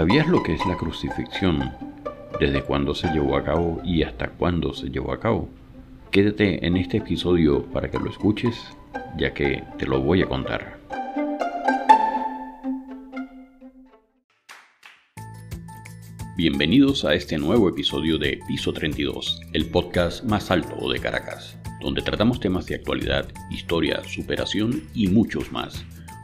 ¿Sabías lo que es la crucifixión? ¿Desde cuándo se llevó a cabo y hasta cuándo se llevó a cabo? Quédate en este episodio para que lo escuches, ya que te lo voy a contar. Bienvenidos a este nuevo episodio de Piso 32, el podcast más alto de Caracas, donde tratamos temas de actualidad, historia, superación y muchos más.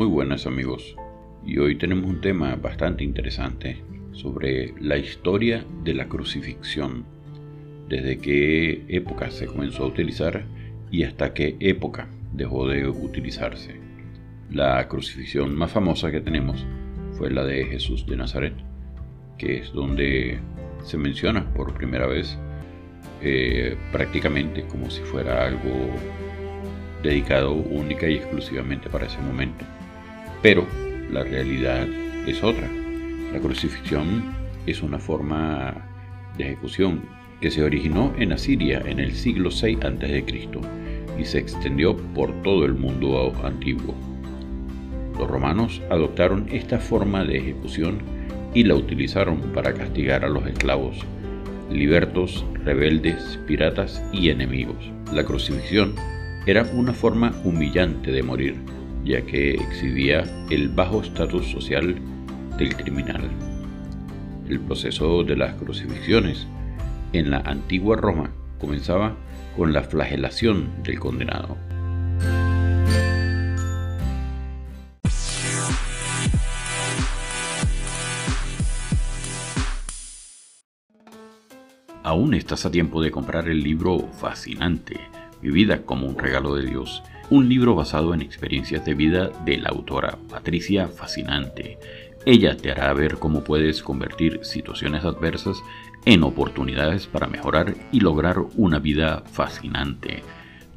Muy buenas amigos, y hoy tenemos un tema bastante interesante sobre la historia de la crucifixión, desde qué época se comenzó a utilizar y hasta qué época dejó de utilizarse. La crucifixión más famosa que tenemos fue la de Jesús de Nazaret, que es donde se menciona por primera vez eh, prácticamente como si fuera algo dedicado única y exclusivamente para ese momento. Pero la realidad es otra. La crucifixión es una forma de ejecución que se originó en Asiria en el siglo VI a.C. y se extendió por todo el mundo antiguo. Los romanos adoptaron esta forma de ejecución y la utilizaron para castigar a los esclavos, libertos, rebeldes, piratas y enemigos. La crucifixión era una forma humillante de morir, ya que exhibía el bajo estatus social del criminal. El proceso de las crucifixiones en la antigua Roma comenzaba con la flagelación del condenado. Aún estás a tiempo de comprar el libro fascinante, Mi vida como un regalo de Dios, un libro basado en experiencias de vida de la autora Patricia Fascinante. Ella te hará ver cómo puedes convertir situaciones adversas en oportunidades para mejorar y lograr una vida fascinante.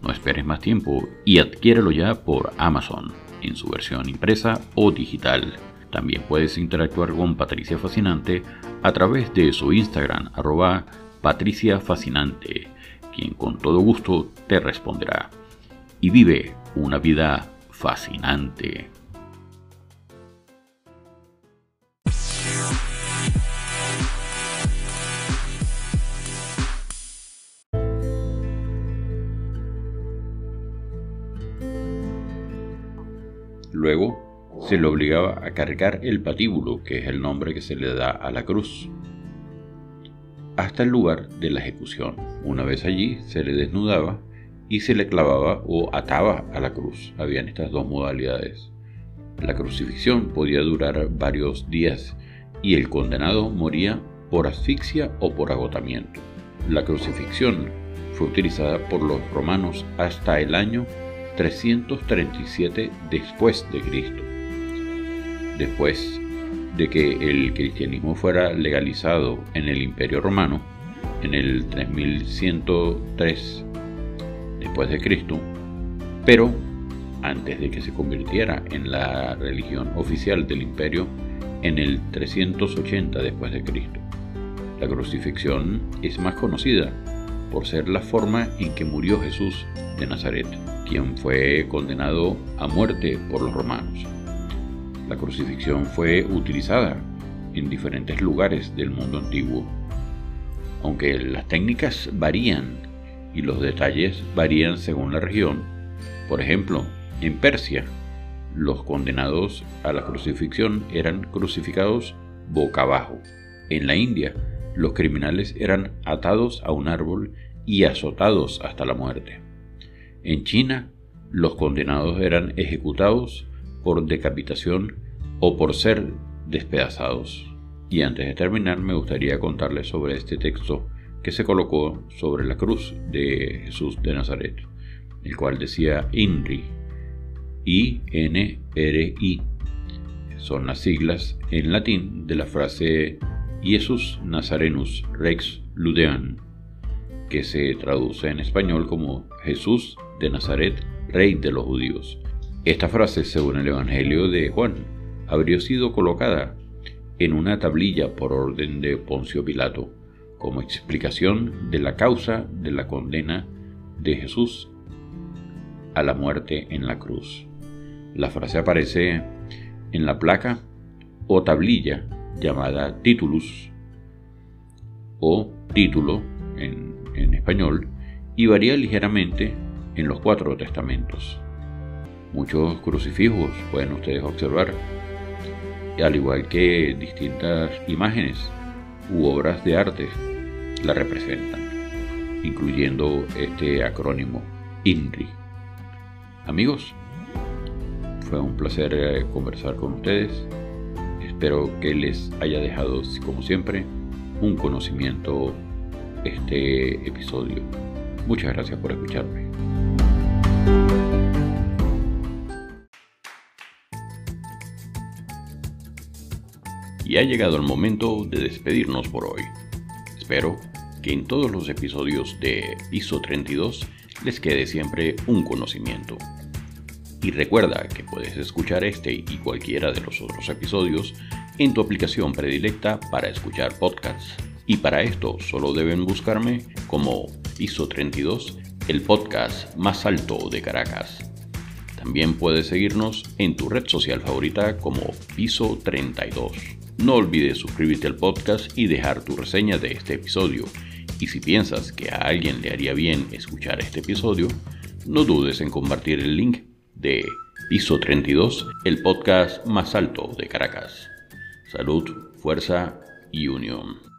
No esperes más tiempo y adquiérelo ya por Amazon, en su versión impresa o digital. También puedes interactuar con Patricia Fascinante a través de su Instagram, arroba quien con todo gusto te responderá. Y vive una vida fascinante. Luego se le obligaba a cargar el patíbulo, que es el nombre que se le da a la cruz hasta el lugar de la ejecución. Una vez allí se le desnudaba y se le clavaba o ataba a la cruz. Habían estas dos modalidades. La crucifixión podía durar varios días y el condenado moría por asfixia o por agotamiento. La crucifixión fue utilizada por los romanos hasta el año 337 después de Cristo. Después de que el cristianismo fuera legalizado en el Imperio Romano en el 3103 después de Cristo, pero antes de que se convirtiera en la religión oficial del imperio en el 380 después de Cristo. La crucifixión es más conocida por ser la forma en que murió Jesús de Nazaret, quien fue condenado a muerte por los romanos. La crucifixión fue utilizada en diferentes lugares del mundo antiguo, aunque las técnicas varían y los detalles varían según la región. Por ejemplo, en Persia, los condenados a la crucifixión eran crucificados boca abajo. En la India, los criminales eran atados a un árbol y azotados hasta la muerte. En China, los condenados eran ejecutados por decapitación o por ser despedazados. Y antes de terminar me gustaría contarles sobre este texto que se colocó sobre la cruz de Jesús de Nazaret, el cual decía INRI, I-N-R-I. son las siglas en latín de la frase Jesus Nazarenus Rex Ludean, que se traduce en español como Jesús de Nazaret, Rey de los Judíos. Esta frase, según el Evangelio de Juan, habría sido colocada en una tablilla por orden de Poncio Pilato, como explicación de la causa de la condena de Jesús a la muerte en la cruz. La frase aparece en la placa o tablilla llamada titulus o título en, en español y varía ligeramente en los cuatro testamentos. Muchos crucifijos pueden ustedes observar, al igual que distintas imágenes u obras de arte la representan, incluyendo este acrónimo INRI. Amigos, fue un placer eh, conversar con ustedes. Espero que les haya dejado, como siempre, un conocimiento este episodio. Muchas gracias por escucharme. Y ha llegado el momento de despedirnos por hoy. Espero que en todos los episodios de Piso 32 les quede siempre un conocimiento. Y recuerda que puedes escuchar este y cualquiera de los otros episodios en tu aplicación predilecta para escuchar podcasts. Y para esto solo deben buscarme como Piso 32, el podcast más alto de Caracas. También puedes seguirnos en tu red social favorita como Piso 32. No olvides suscribirte al podcast y dejar tu reseña de este episodio. Y si piensas que a alguien le haría bien escuchar este episodio, no dudes en compartir el link de Piso 32, el podcast más alto de Caracas. Salud, fuerza y unión.